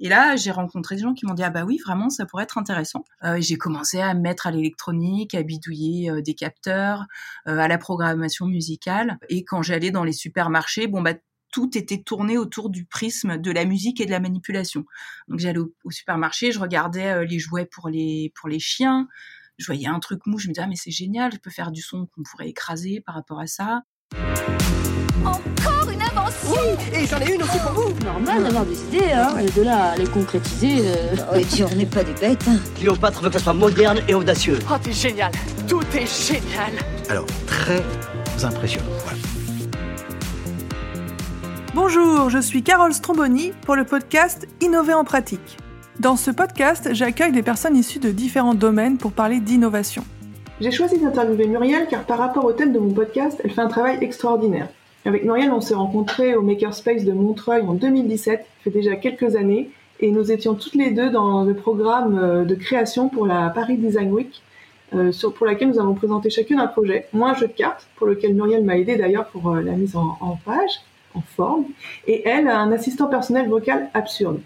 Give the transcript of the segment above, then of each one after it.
Et là, j'ai rencontré des gens qui m'ont dit ah bah oui, vraiment, ça pourrait être intéressant. Euh, j'ai commencé à me mettre à l'électronique, à bidouiller euh, des capteurs, euh, à la programmation musicale. Et quand j'allais dans les supermarchés, bon bah tout était tourné autour du prisme de la musique et de la manipulation. Donc j'allais au, au, supermarché, je regardais les jouets pour les pour les chiens. Je voyais un truc mou, je me disais ah mais c'est génial, je peux faire du son qu'on pourrait écraser par rapport à ça. Encore Oui, et j'en ai une aussi pour vous Normal d'avoir des idées, hein, de là à les concrétiser. Euh... Oh, et puis on n'est pas des bêtes. Hein. Cléopâtre veut que ça soit moderne et audacieux. Oh, t'es génial Tout est génial Alors, très impressionnant, voilà. Bonjour, je suis Carole Stromboni pour le podcast Innover en pratique. Dans ce podcast, j'accueille des personnes issues de différents domaines pour parler d'innovation. J'ai choisi d'interviewer Muriel car par rapport au thème de mon podcast, elle fait un travail extraordinaire. Avec Muriel, on s'est rencontrés au Makerspace de Montreuil en 2017, ça fait déjà quelques années, et nous étions toutes les deux dans le programme euh, de création pour la Paris Design Week, euh, pour laquelle nous avons présenté chacune un projet. Moi, un jeu de cartes, pour lequel Muriel m'a aidé d'ailleurs pour euh, la mise en, page, en forme, et elle, un assistant personnel vocal absurde.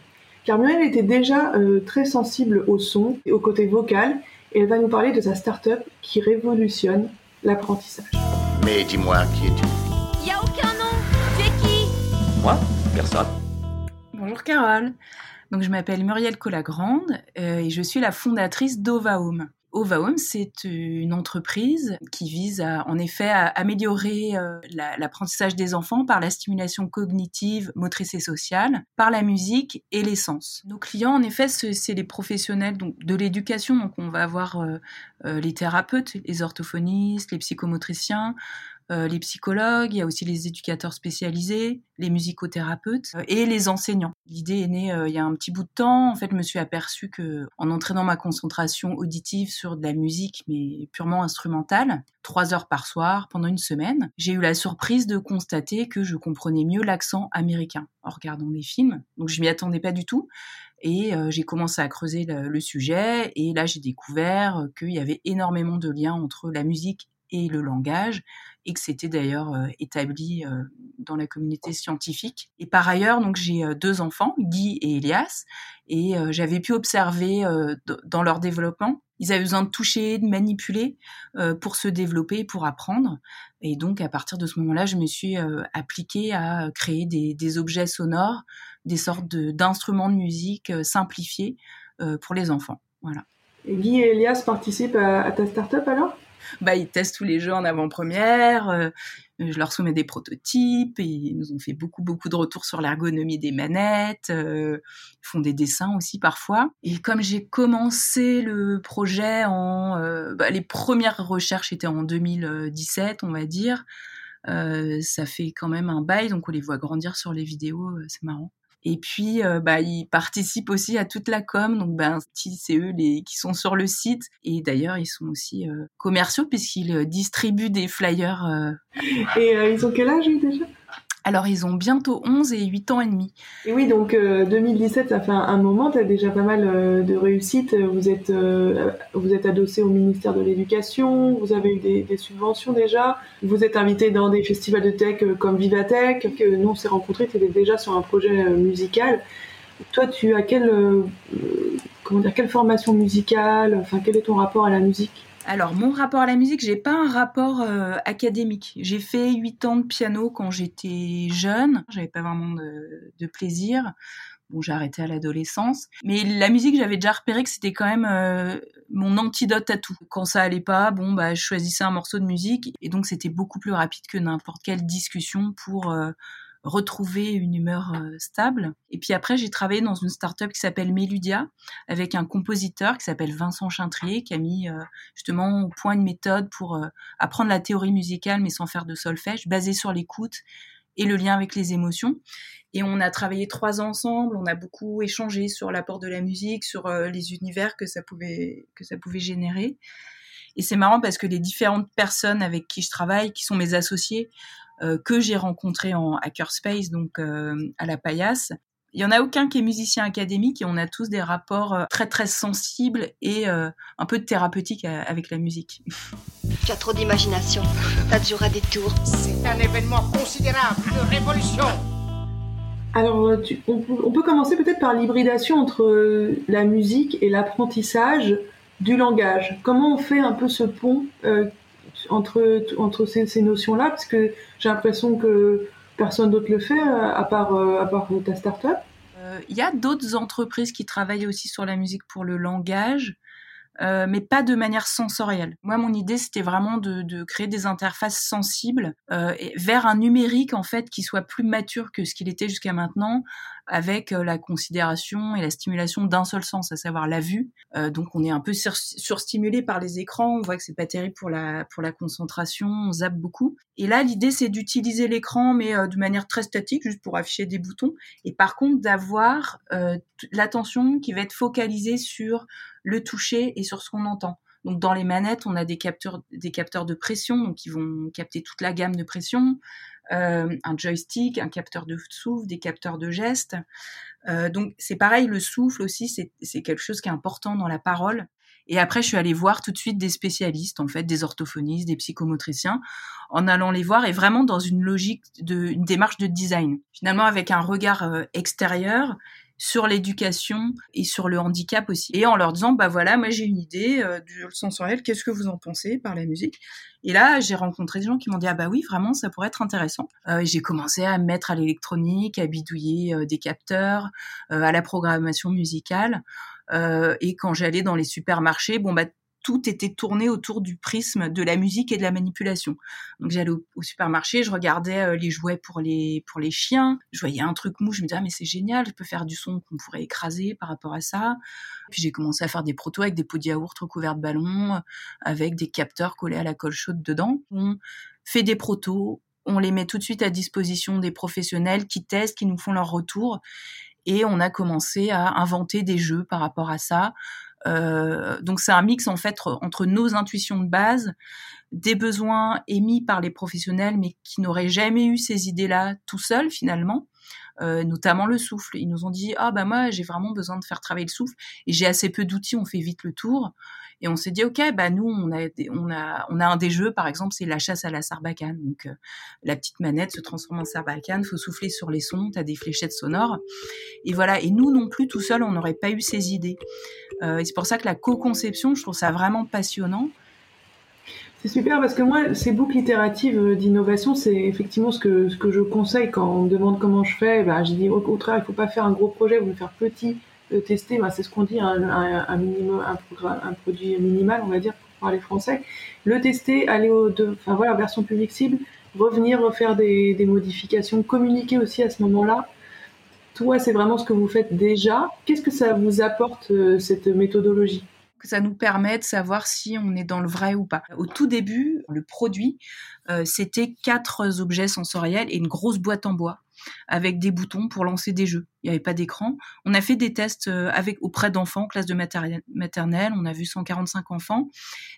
Car Muriel était déjà très sensible au son et au côté vocal, et elle va nous parler de sa start-up qui révolutionne l'apprentissage. Mais dis-moi, qui es-tu? Bonjour Carole. Donc je m'appelle Muriel Colagrande euh, et je suis la fondatrice d'Ova Home. Ova Home, c'est une entreprise qui vise en effet à améliorer euh, l'apprentissage des enfants par la stimulation cognitive, motrice et sociale, par la musique et les sens. Nos clients, en effet, c'est les professionnels de l'éducation. Donc on va avoir euh, les thérapeutes, les orthophonistes, les psychomotriciens, euh, les psychologues, il y a aussi les éducateurs spécialisés, les musicothérapeutes euh, et les enseignants. L'idée est née euh, il y a un petit bout de temps. En fait, je me suis aperçue que en entraînant ma concentration auditive sur de la musique, mais purement instrumentale, trois heures par soir pendant une semaine, j'ai eu la surprise de constater que je comprenais mieux l'accent américain en regardant des films. Donc je m'y attendais pas du tout. Et j'ai commencé à creuser le, le sujet et là j'ai découvert qu'il y avait énormément de liens entre la musique et le langage et que c'était d'ailleurs euh, établi euh, dans la communauté scientifique. Et par ailleurs, donc j'ai euh, deux enfants, Guy et Elias, et j'avais pu observer dans leur développement, ils avaient besoin de toucher, de manipuler pour se développer, pour apprendre. Et donc à partir de ce moment-là, je me suis appliquée à créer des, objets sonores, des sortes d'instruments de, de, musique simplifiés pour les enfants. Voilà. Et Guy et Elias participent à, à ta start-up alors? Bah, ils testent tous les jeux en avant-première. Euh, je leur soumets des prototypes et ils nous ont fait beaucoup beaucoup de retours sur l'ergonomie des manettes. Euh, ils font des dessins aussi parfois. Et comme j'ai commencé le projet en, euh, bah, les premières recherches étaient en 2017, on va dire. Euh, ça fait quand même un bail, donc on les voit grandir sur les vidéos, euh, c'est marrant. Et puis, euh, bah, ils participent aussi à toute la com. Donc, ben, c'est eux les, qui sont sur le site. Et d'ailleurs, ils sont aussi euh, commerciaux puisqu'ils euh, distribuent des flyers. Et ils ont quel âge déjà? Alors, ils ont bientôt 11 et 8 ans et demi. Et oui, donc euh, 2017, ça fait un, moment, tu as déjà pas mal euh, de réussites. Vous êtes, euh, êtes adossé au ministère de l'Éducation, vous avez eu des, subventions déjà, vous êtes invité dans des festivals de tech euh, comme Vivatech, que nous on s'est rencontrés, tu étais déjà sur un projet euh, musical. Toi, tu as quelle, comment dire, quelle formation musicale? Enfin, quel est ton rapport à la musique? Alors, mon rapport à la musique, j'ai pas un rapport euh, académique. J'ai fait huit ans de piano quand j'étais jeune. J'avais pas vraiment de, de plaisir. Bon, j'ai arrêté à l'adolescence. Mais la musique, j'avais déjà repéré que c'était quand même euh, mon antidote à tout. Quand ça allait pas, bon, bah, je choisissais un morceau de musique. Et donc, c'était beaucoup plus rapide que n'importe quelle discussion pour euh, retrouver une humeur euh, stable. Et puis après, j'ai travaillé dans une start-up qui s'appelle Meludia avec un compositeur qui s'appelle Vincent Chintrier qui a mis euh, justement au point une méthode pour euh, apprendre la théorie musicale mais sans faire de solfège, basée sur l'écoute et le lien avec les émotions. Et on a travaillé trois ans ensemble, on a beaucoup échangé sur l'apport de la musique, sur les univers que ça pouvait, que ça pouvait générer. Et c'est marrant parce que les différentes personnes avec qui je travaille, qui sont mes associés, que j'ai rencontré en hackerspace, donc euh, à la paillasse. Il y en a aucun qui est musicien académique et on a tous des rapports euh, très très sensibles et euh, un peu thérapeutique avec la musique. Tu as trop d'imagination, t'as toujours à des tours. C'est un événement considérable, une révolution. Alors, euh, tu- on, peut, on peut commencer peut-être par l'hybridation entre euh, la musique et l'apprentissage du langage. Comment on fait un peu ce pont euh, entre, entre ces, ces notions-là Parce que j'ai l'impression que personne d'autre le fait, euh, à part, euh, à part ta start-up. Euh, Il y a d'autres entreprises qui travaillent aussi sur la musique pour le langage, euh, mais pas de manière sensorielle. Moi, mon idée, c'était vraiment de, de créer des interfaces sensibles euh, vers un numérique en fait qui soit plus mature que ce qu'il était jusqu'à maintenant, avec euh, la considération et la stimulation d'un seul sens, à savoir la vue. Euh, donc, on est un peu sur- surstimulé par les écrans. On voit que c'est pas terrible pour la pour la concentration. On zappe beaucoup. Et là, l'idée, c'est d'utiliser l'écran, mais euh, de manière très statique, juste pour afficher des boutons et par contre d'avoir euh, l'attention qui va être focalisée sur le toucher et sur ce qu'on entend. Donc dans les manettes, on a des capteurs, de pression, donc qui vont capter toute la gamme de pression, euh, un joystick, un capteur de souffle, des capteurs de gestes. Donc c'est pareil, le souffle aussi, c'est quelque chose qui est important dans la parole. Et après, je suis allée voir tout de suite des spécialistes, en fait, des orthophonistes, des psychomotriciens, en allant les voir et vraiment dans une logique de, une démarche de design. Finalement, avec un regard euh, extérieur sur l'éducation et sur le handicap aussi. Et en leur disant, bah voilà, moi j'ai une idée euh, du sensoriel, qu'est-ce que vous en pensez par la musique? Et là, j'ai rencontré des gens qui m'ont dit, ah bah oui, vraiment, ça pourrait être intéressant. Euh, j'ai commencé à me mettre à l'électronique, à bidouiller des capteurs, à la programmation musicale. Euh, et quand j'allais dans les supermarchés, bon bah tout était tourné autour du prisme de la musique et de la manipulation. Donc j'allais au, supermarché, je regardais euh, les jouets pour les pour les chiens, je voyais un truc mou, je me disais ah mais c'est génial, je peux faire du son qu'on pourrait écraser par rapport à ça. Puis j'ai commencé à faire des protos avec des pots de yaourt recouverts de ballons, avec des capteurs collés à la colle chaude dedans. On fait des protos, on les met tout de suite à disposition des professionnels qui testent, qui nous font leur retour. Et on a commencé à inventer des jeux par rapport à ça. Euh, donc c'est un mix en fait entre nos intuitions de base, des besoins émis par les professionnels mais qui n'auraient jamais eu ces idées-là tout seuls finalement, euh, notamment le souffle. Ils nous ont dit ah bah moi j'ai vraiment besoin de faire travailler le souffle et j'ai assez peu d'outils, on fait vite le tour. Et on s'est dit ok bah nous on a on a on a un des jeux par exemple c'est la chasse à la sarbacane donc euh, la petite manette se transforme en sarbacane, faut souffler sur les sons, t'as des fléchettes sonores et voilà et nous non plus tout seul on n'aurait pas eu ces idées. Euh, et c'est pour ça que la co-conception je trouve ça vraiment passionnant. C'est super parce que moi, ces boucles itératives euh, d'innovation, c'est effectivement ce que, ce que je conseille quand on me demande comment je fais. Bah, je dis au contraire, il faut pas faire un gros projet, vous le faire petit, tester. Bah, c'est ce qu'on dit, un, un, minimum, un, programme, un produit minimal, on va dire, pour parler français. Le tester, aller au, de, enfin voilà, version publique cible, revenir refaire des, des modifications, communiquer aussi à ce moment-là. Toi, c'est vraiment ce que vous faites déjà. Qu'est-ce que ça vous apporte euh, cette méthodologie? Que ça nous permet de savoir si on est dans le vrai ou pas. Au tout début, le produit, euh, c'était quatre objets sensoriels et une grosse boîte en bois avec des boutons pour lancer des jeux. Il n'y avait pas d'écran. On a fait des tests euh, avec auprès d'enfants, classe de maternelle. On a vu 145 enfants.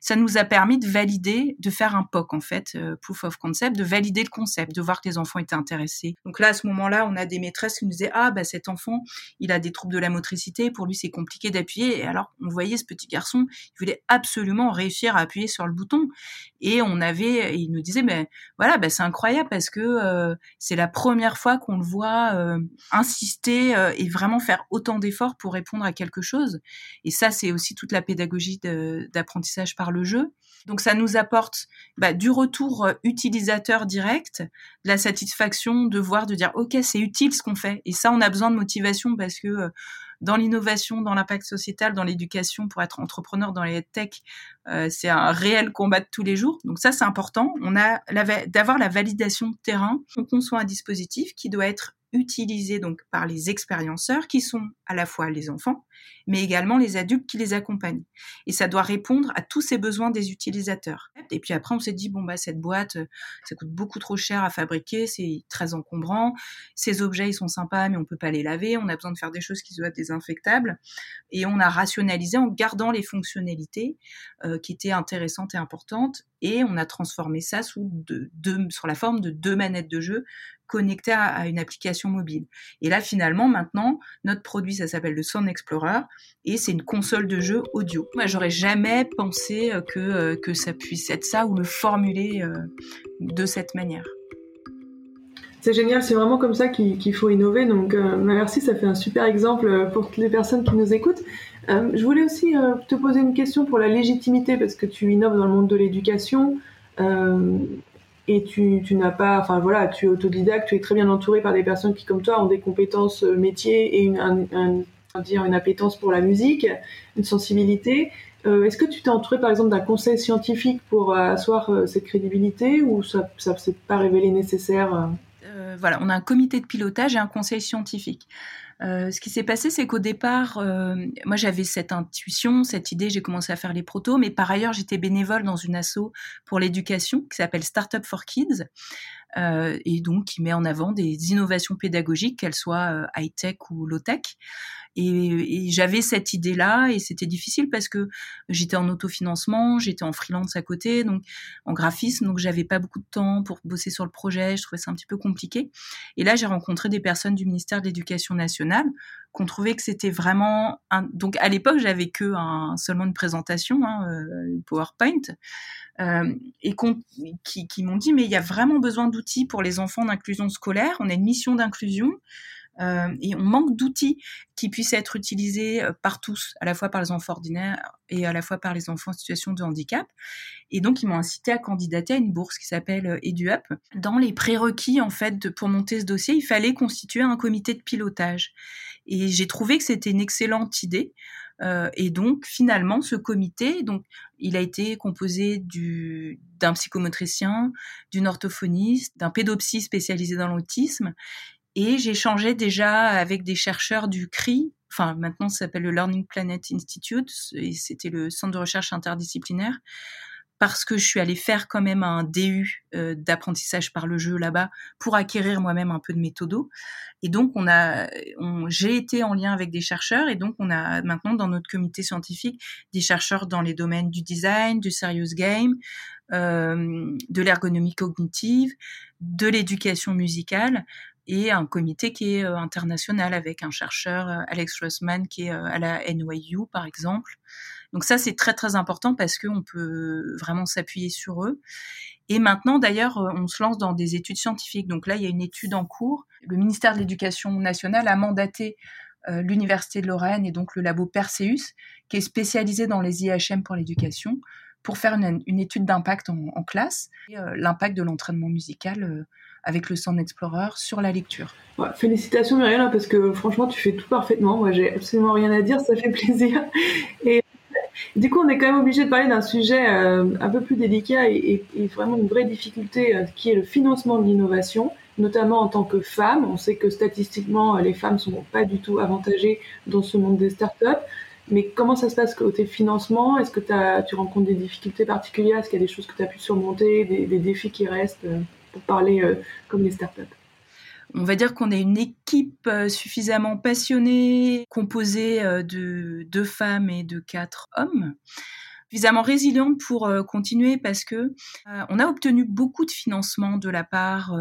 Ça nous a permis de valider, de faire un POC en fait, euh, proof of concept, de valider le concept, de voir que les enfants étaient intéressés. Donc là, à ce moment-là, on a des maîtresses qui nous disaient ah bah cet enfant, il a des troubles de la motricité. Pour lui, c'est compliqué d'appuyer. Et alors, on voyait ce petit garçon, il voulait absolument réussir à appuyer sur le bouton. Et on avait, il nous disait mais voilà, bah, c'est incroyable parce que euh, c'est la première fois qu'on le voit insister euh, et vraiment faire autant d'efforts pour répondre à quelque chose. Et ça, c'est aussi toute la pédagogie d'apprentissage par le jeu. Donc ça nous apporte bah, du retour euh, utilisateur direct, de la satisfaction de voir, de dire ok c'est utile ce qu'on fait. Et ça on a besoin de motivation parce que euh, dans l'innovation, dans l'impact sociétal, dans l'éducation, pour être entrepreneur dans les tech, c'est un réel combat de tous les jours. Donc ça c'est important. On a d'avoir la validation de terrain. On conçoit un dispositif qui doit être utilisé donc par les expérienceurs qui sont à la fois les enfants mais également les adultes qui les accompagnent et ça doit répondre à tous ces besoins des utilisateurs. Et puis après, on s'est dit bon bah cette boîte, euh, ça coûte beaucoup trop cher à fabriquer, c'est très encombrant. Ces objets ils sont sympas, mais on peut pas les laver. On a besoin de faire des choses qui soient désinfectables. Et on a rationalisé en gardant les fonctionnalités euh, qui étaient intéressantes et importantes. Et on a transformé ça sous deux, sur la forme de deux manettes de jeu connectées à, à une application mobile. Et là, finalement, maintenant, notre produit, ça s'appelle le Sound Explorer et c'est une console de jeu audio. Moi, j'aurais jamais pensé euh, que, euh, que ça puisse être ça ou le formuler euh, de cette manière. C'est génial, c'est vraiment comme ça qu'il faut innover. Donc merci, ça fait un super exemple pour toutes les personnes qui nous écoutent. Je voulais aussi te poser une question pour la légitimité, parce que tu innoves dans le monde de l'éducation. Et tu, n'as pas, enfin voilà, tu es autodidacte, tu es très bien entouré par des personnes qui, comme toi, ont des compétences métiers et un, dire une appétence pour la musique, une sensibilité. Euh, Est-ce que tu t'es entouré, par exemple, d'un conseil scientifique pour euh, asseoir euh, cette crédibilité ou ça, ça s'est pas révélé nécessaire voilà, on a un comité de pilotage et un conseil scientifique. Ce qui s'est passé, c'est qu'au départ, moi j'avais cette intuition, cette idée, j'ai commencé à faire les protos, mais par ailleurs j'étais bénévole dans une asso pour l'éducation qui s'appelle Startup for Kids, et donc qui met en avant des innovations pédagogiques, qu'elles soient high-tech ou low-tech. Et, j'avais cette idée-là, et c'était difficile parce que j'étais en autofinancement, j'étais en freelance à côté, donc en graphisme, donc j'avais pas beaucoup de temps pour bosser sur le projet, je trouvais ça un petit peu compliqué. Et là, j'ai rencontré des personnes du ministère de l'Éducation nationale qu'on trouvait que c'était vraiment un... donc à l'époque j'avais que un, seulement une présentation hein, euh, PowerPoint euh, et qui, qui m'ont dit mais il y a vraiment besoin d'outils pour les enfants d'inclusion scolaire on a une mission d'inclusion euh, et on manque d'outils qui puissent être utilisés euh, par tous, à la fois par les enfants ordinaires et à la fois par les enfants en situation de handicap. Et donc, ils m'ont incité à candidater à une bourse qui s'appelle euh, EduUp. Dans les prérequis, en fait, pour monter ce dossier, il fallait constituer un comité de pilotage. Et j'ai trouvé que c'était une excellente idée. Et donc, finalement, ce comité, donc, il a été composé du, d'un psychomotricien, d'une orthophoniste, d'un pédopsie spécialisé dans l'autisme. Et changé déjà avec des chercheurs du CRI, enfin maintenant ça s'appelle le Learning Planet Institute, et c'était le centre de recherche interdisciplinaire, parce que je suis allée faire quand même un DU euh, d'apprentissage par le jeu là-bas pour acquérir moi-même un peu de méthodo. Et donc on a, j'ai été en lien avec des chercheurs, et donc on a maintenant dans notre comité scientifique des chercheurs dans les domaines du design, du serious game, de l'ergonomie cognitive, de l'éducation musicale et un comité qui est euh, international avec un chercheur, euh, Alex Rossman, qui est euh, à la NYU, par exemple. Donc ça, c'est très très important parce qu'on peut vraiment s'appuyer sur eux. Et maintenant, d'ailleurs, euh, on se lance dans des études scientifiques. Donc là, il y a une étude en cours. Le ministère de l'Éducation nationale a mandaté euh, l'Université de Lorraine et donc le labo Perseus, qui est spécialisé dans les IHM pour l'éducation, pour faire une, étude d'impact en, classe, euh, l'impact de l'entraînement musical euh, avec le Sound Explorer sur la lecture. Félicitations Muriel, parce que franchement, tu fais tout parfaitement. Moi, j'ai absolument rien à dire, ça fait plaisir. Et du coup, on est quand même obligé de parler d'un sujet euh, un peu plus délicat et, et, vraiment une vraie difficulté qui est le financement de l'innovation, notamment en tant que femme. On sait que statistiquement, les femmes sont pas du tout avantagées dans ce monde des startups. Mais comment ça se passe côté financement? Est-ce que tu rencontres des difficultés particulières? Est-ce qu'il y a des choses que tu as pu surmonter, des, défis qui restent euh, pour parler euh, comme les startups? On va dire qu'on est une équipe euh, suffisamment passionnée, composée de deux femmes et de quatre hommes, suffisamment résiliente pour continuer parce que on a obtenu beaucoup de financement de la part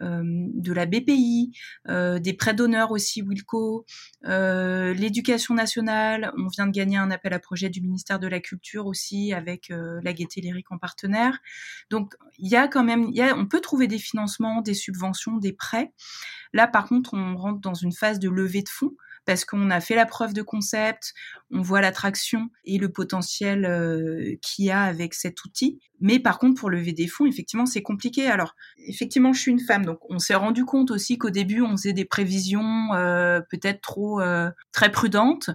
de la BPI, euh, des prêts d'honneur aussi, Wilco, euh, l'éducation nationale. On vient de gagner un appel à projet du ministère de la Culture aussi avec euh, la Gaieté Lyrique en partenaire. Donc il y a quand même, on peut trouver des financements, des subventions, des prêts. Là par contre, on rentre dans une phase de levée de fonds parce qu'on a fait la preuve de concept, on voit l'attraction et le potentiel euh, qu'il y a avec cet outil. Mais par contre, pour lever des fonds, effectivement, c'est compliqué. Alors, effectivement, je suis une femme, donc on s'est rendu compte aussi qu'au début, on faisait des prévisions euh, peut-être trop euh, très prudentes.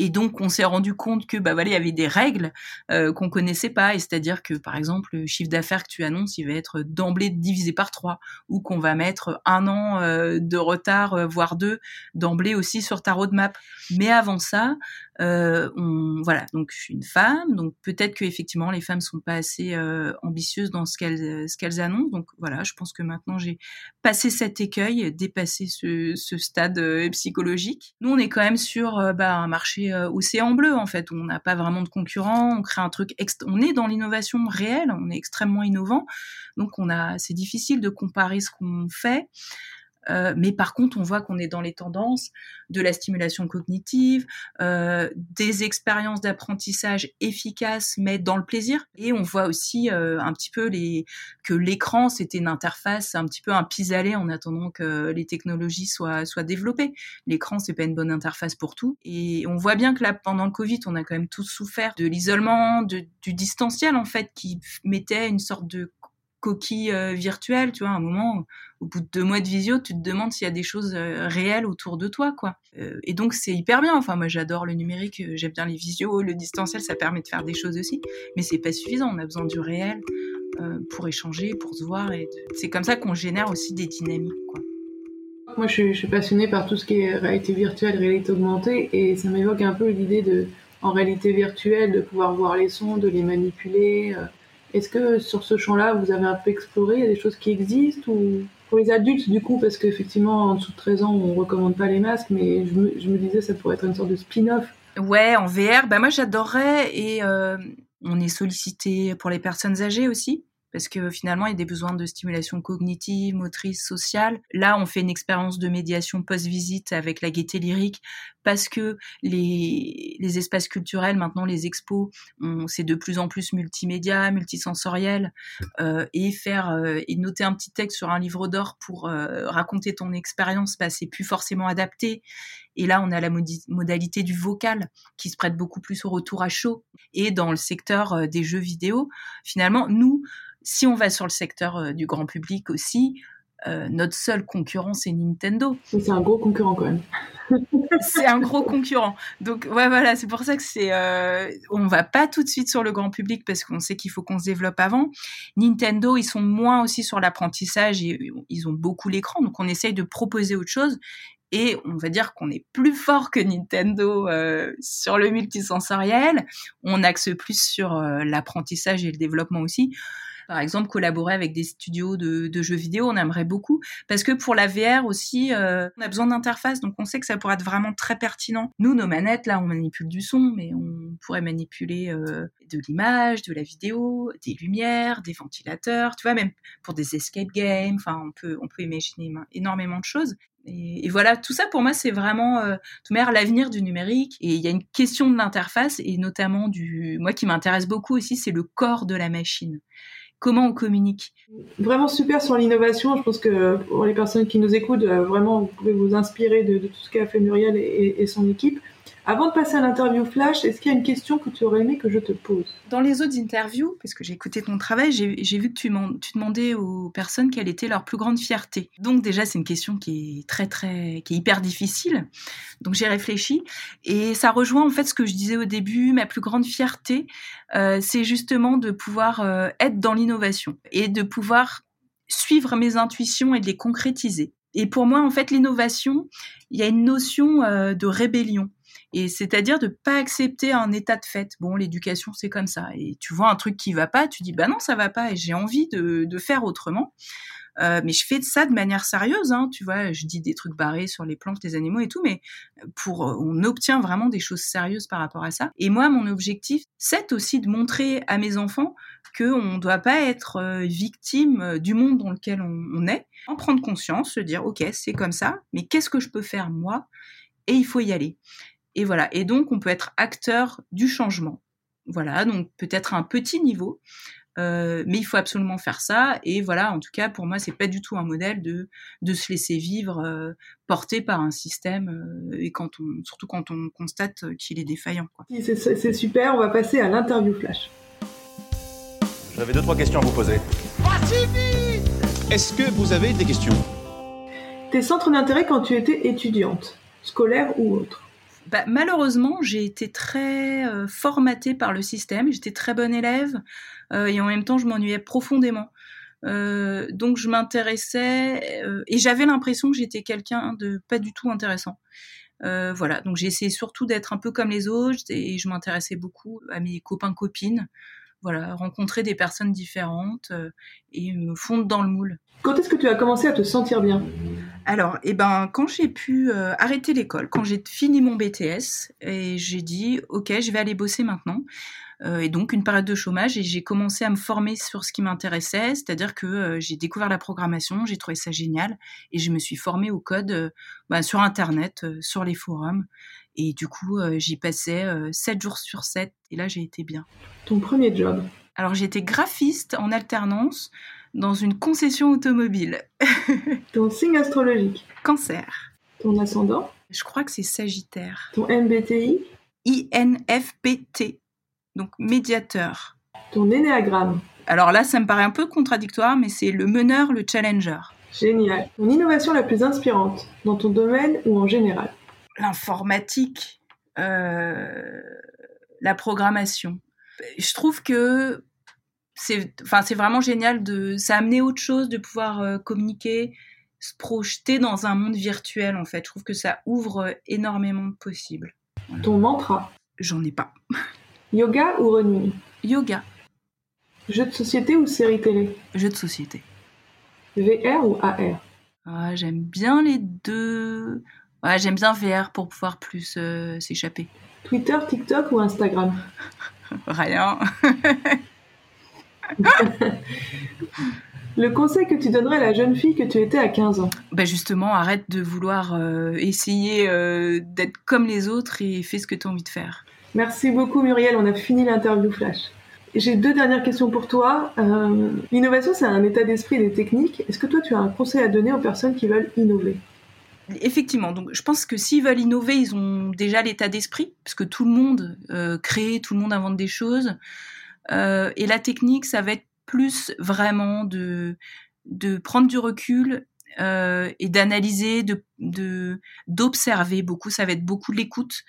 Et donc, on s'est rendu compte que, bah voilà, il y avait des règles euh, qu'on connaissait pas. Et c'est-à-dire que, par exemple, le chiffre d'affaires que tu annonces, il va être d'emblée divisé par trois, ou qu'on va mettre un an euh, de retard, voire deux, d'emblée aussi sur ta roadmap. Mais avant ça, euh, on, voilà. Donc, je suis une femme, donc peut-être que effectivement, les femmes sont pas assez euh, ambitieuses dans ce qu'elles ce qu'elles annoncent. Donc voilà, je pense que maintenant j'ai passé cet écueil, dépassé ce, ce stade euh, psychologique. Nous, on est quand même sur euh, bah, un marché euh, océan bleu en fait. On n'a pas vraiment de concurrents, on crée un truc, on est dans l'innovation réelle, on est extrêmement innovant. Donc on a, c'est difficile de comparer ce qu'on fait. Euh, mais par contre, on voit qu'on est dans les tendances de la stimulation cognitive, euh, des expériences d'apprentissage efficaces, mais dans le plaisir. Et on voit aussi euh, un petit peu que l'écran, c'était une interface, un petit peu un pis-aller en attendant que les technologies soient, soient développées. L'écran, c'est pas une bonne interface pour tout. Et on voit bien que là, pendant le Covid, on a quand même tous souffert de l'isolement, du distanciel, en fait, qui mettait une sorte de coquille euh, virtuelle, tu vois, à un moment, au bout de deux mois de visio, tu te demandes s'il y a des choses euh, réelles autour de toi, quoi. Euh, et donc, c'est hyper bien. Enfin, moi, j'adore le numérique, j'aime bien les visios, le distanciel, ça permet de faire des choses aussi. Mais c'est pas suffisant, on a besoin du réel pour échanger, pour se voir. Et c'est comme ça qu'on génère aussi des dynamiques, quoi. Moi, je suis, je suis, passionnée par tout ce qui est réalité virtuelle, réalité augmentée, et ça m'évoque un peu l'idée de, en réalité virtuelle, de pouvoir voir les sons, de les manipuler. Est-ce que sur ce champ-là, vous avez un peu exploré Il y a des choses qui existent ou pour les adultes, du coup, parce qu'effectivement, en dessous de 13 ans, on recommande pas les masques, mais je me, disais ça pourrait être une sorte de spin-off. Ouais, en VR, bah moi j'adorerais et euh, on est sollicité pour les personnes âgées aussi parce que finalement, il y a des besoins de stimulation cognitive, motrice, sociale. Là, on fait une expérience de médiation post-visite avec la gaieté lyrique parce que les, les espaces culturels, maintenant les expos, c'est de plus en plus multimédia, multisensoriel, euh, et faire euh, et noter un petit texte sur un livre d'or pour euh, raconter ton expérience, bah, c'est plus forcément adapté. Et là, on a la modalité du vocal qui se prête beaucoup plus au retour à chaud. Et dans le secteur euh, des jeux vidéo, finalement, nous, si on va sur le secteur euh, du grand public aussi, euh, notre seul concurrent, c'est Nintendo. C'est un gros concurrent quand même. c'est un gros concurrent. Donc ouais, voilà, c'est pour ça que c'est, euh, on va pas tout de suite sur le grand public parce qu'on sait qu'il faut qu'on se développe avant. Nintendo, ils sont moins aussi sur l'apprentissage et ils ont beaucoup l'écran, donc on essaye de proposer autre chose. Et on va dire qu'on est plus fort que Nintendo euh, sur le multisensoriel. On axe plus sur euh, l'apprentissage et le développement aussi par exemple, collaborer avec des studios de, jeux vidéo, on aimerait beaucoup. Parce que pour la VR aussi, euh, on a besoin d'interface, donc on sait que ça pourrait être vraiment très pertinent. Nous, nos manettes, là, on manipule du son, mais on pourrait manipuler de l'image, de la vidéo, des lumières, des ventilateurs, tu vois, même pour des escape games, enfin, on peut, on peut imaginer énormément de choses. Et, voilà, tout ça pour moi, c'est vraiment euh, l'avenir du numérique. Et il y a une question de l'interface et notamment du, moi qui m'intéresse beaucoup aussi, c'est le corps de la machine comment on communique. Vraiment super sur l'innovation. Je pense que pour les personnes qui nous écoutent, euh, vraiment, vous pouvez vous inspirer de, tout ce qu'a fait Muriel et, son équipe. Avant de passer à l'interview flash, est-ce qu'il y a une question que tu aurais aimé que je te pose? Dans les autres interviews, parce que j'ai écouté ton travail, j'ai vu que tu, tu, demandais aux personnes quelle était leur plus grande fierté. Donc déjà, c'est une question qui est très très, qui est hyper difficile. Donc j'ai réfléchi et ça rejoint en fait ce que je disais au début. Ma plus grande fierté, euh, c'est justement de pouvoir euh, être dans l'innovation et de pouvoir suivre mes intuitions et de les concrétiser. Et pour moi, en fait, l'innovation, il y a une notion euh, de rébellion. Et c'est-à-dire de pas accepter un état de fait. Bon, l'éducation, c'est comme ça. Et tu vois un truc qui va pas, tu dis, bah non, ça va pas et j'ai envie de faire autrement. Euh, mais je fais ça de manière sérieuse, hein, tu vois. Je dis des trucs barrés sur les plantes, les animaux et tout, mais pour on obtient vraiment des choses sérieuses par rapport à ça. Et moi, mon objectif, c'est aussi de montrer à mes enfants que on doit pas être euh, victime du monde dans lequel on, on est, en prendre conscience, se dire ok, c'est comme ça, mais qu'est-ce que je peux faire moi? Et il faut y aller. Et voilà. Et donc, on peut être acteur du changement. Voilà. Donc, peut-être à un petit niveau. Euh, mais il faut absolument faire ça. Et voilà, en tout cas, pour moi, c'est pas du tout un modèle de, de se laisser vivre euh, porté par un système, euh, et quand on, surtout quand on constate qu'il est défaillant. C'est super, on va passer à l'interview flash. J'avais deux, trois questions à vous poser. Est-ce que vous avez des questions? Tes centres d'intérêt quand tu étais étudiante, scolaire ou autre? Bah, malheureusement, j'ai été très euh, formatée par le système. J'étais très bonne élève euh, et en même temps, je m'ennuyais profondément. Euh, donc, je m'intéressais et j'avais l'impression que j'étais quelqu'un de pas du tout intéressant. voilà, donc j'ai essayé surtout d'être un peu comme les autres et je m'intéressais beaucoup à mes copains copines. Voilà, rencontrer des personnes différentes et me fondre dans le moule. Quand est-ce que tu as commencé à te sentir bien? Alors, eh ben, quand j'ai pu euh, arrêter l'école, quand j'ai fini mon BTS, et j'ai dit, ok, je vais aller bosser maintenant. Euh, et donc une période de chômage et j'ai commencé à me former sur ce qui m'intéressait, c'est-à-dire que euh, j'ai découvert la programmation, j'ai trouvé ça génial et je me suis formée au code bah, sur internet, sur les forums et du coup j'y passais 7 jours sur 7 et là j'ai été bien. Ton premier job? Alors j'étais graphiste en alternance dans une concession automobile. Ton signe astrologique Cancer. Ton ascendant Je crois que c'est Sagittaire. Ton MBTI INFPT, donc médiateur. Ton énéagramme Alors là, ça me paraît un peu contradictoire, mais c'est le meneur, le challenger. Génial. Ton innovation la plus inspirante, dans ton domaine ou en général L'informatique, euh, la programmation. Je trouve que c'est enfin, c'est vraiment génial de ça a amené autre chose de pouvoir euh, communiquer, se projeter dans un monde virtuel en fait. Je trouve que ça ouvre énormément de possibles. Voilà. Ton mantra? J'en ai pas. Yoga ou running? Yoga, Jeu de société ou série télé? Jeu de société. VR ou AR Ah, j'aime bien les deux. Ouais, j'aime bien VR pour pouvoir plus euh, s'échapper. Twitter, TikTok ou Instagram? Rien. Le conseil que tu donnerais à la jeune fille que tu étais à 15 ans? Bah justement, arrête de vouloir euh, essayer euh, d'être comme les autres et fais ce que tu as envie de faire. Merci beaucoup Muriel, on a fini l'interview flash. J'ai deux dernières questions pour toi. Euh, L'innovation, c'est un état d'esprit et des techniques. Est-ce que toi, tu as un conseil à donner aux personnes qui veulent innover? Effectivement, donc je pense que s'ils veulent innover, ils ont déjà l'état d'esprit, parce que tout le monde crée, tout le monde invente des choses. Euh, et la technique, ça va être plus vraiment de, de prendre du recul euh, et d'analyser, de, de, d'observer beaucoup. Ça va être beaucoup l'écoute,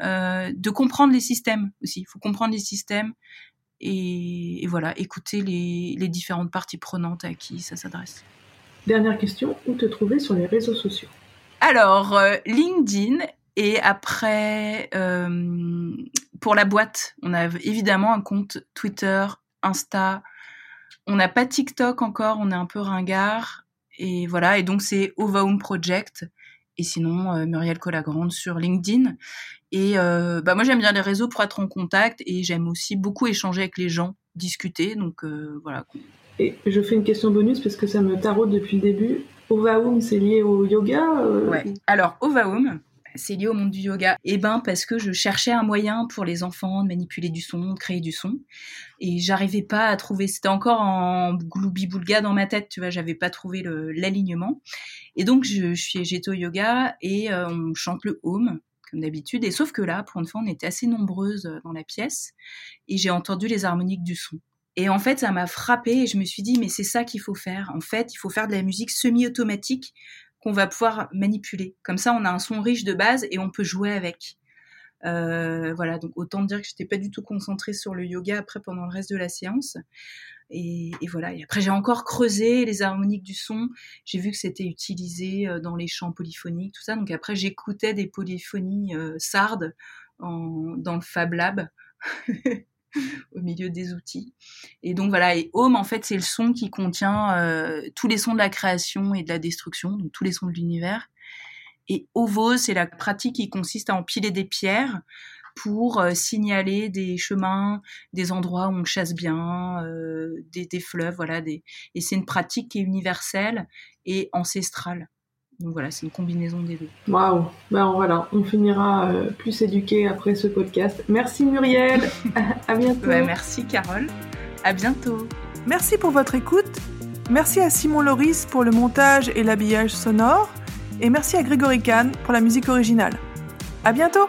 euh, de comprendre les systèmes aussi. Il faut comprendre les systèmes et, et voilà, écouter les, les différentes parties prenantes à qui ça s'adresse. Dernière question, où te trouver sur les réseaux sociaux? Alors, LinkedIn et après, euh, pour la boîte, on a évidemment un compte Twitter, Insta. On n'a pas TikTok encore, on est un peu ringard. Et voilà, et donc c'est Ovaum Project. Et sinon, euh, Muriel Colagrande sur LinkedIn. Et euh, bah moi, j'aime bien les réseaux pour être en contact et j'aime aussi beaucoup échanger avec les gens, discuter. Donc voilà. Et je fais une question bonus parce que ça me taraude depuis le début. Ovaum, c'est lié au yoga euh, Ouais. Alors, Ovaum, c'est lié au monde du yoga. Eh ben, parce que je cherchais un moyen pour les enfants de manipuler du son, de créer du son. Et j'arrivais pas à trouver, c'était encore en gloubi-boulga dans ma tête, tu vois, j'avais pas trouvé l'alignement. Et donc, je, suis, j'étais au yoga et euh, on chante le home, comme d'habitude. Et sauf que là, pour une fois, on était assez nombreuses euh, dans la pièce et j'ai entendu les harmoniques du son. Et en fait, ça m'a frappé et je me suis dit, mais c'est ça qu'il faut faire. En fait, il faut faire de la musique semi-automatique qu'on va pouvoir manipuler. Comme ça, on a un son riche de base et on peut jouer avec. Euh, voilà, donc autant dire que j'étais pas du tout concentrée sur le yoga après pendant le reste de la séance. Et, voilà. Et après, j'ai encore creusé les harmoniques du son. J'ai vu que c'était utilisé euh, dans les chants polyphoniques, tout ça. Donc après, j'écoutais des polyphonies euh, sardes dans le Fab Lab. au milieu des outils. Et donc voilà, et Home, en fait, c'est le son qui contient euh, tous les sons de la création et de la destruction, donc tous les sons de l'univers. Et Ovo, c'est la pratique qui consiste à empiler des pierres pour euh, signaler des chemins, des endroits où on chasse bien, euh, des, fleuves, voilà. Des... Et c'est une pratique qui est universelle et ancestrale. Donc voilà, c'est une combinaison des deux. Waouh Ben voilà, on finira euh, plus éduqué après ce podcast. Merci Muriel, à bientôt. Ouais, merci Carole, à bientôt. Merci pour votre écoute. Merci à Simon Loris pour le montage et l'habillage sonore. Et merci à Grégory Kahn pour la musique originale. À bientôt!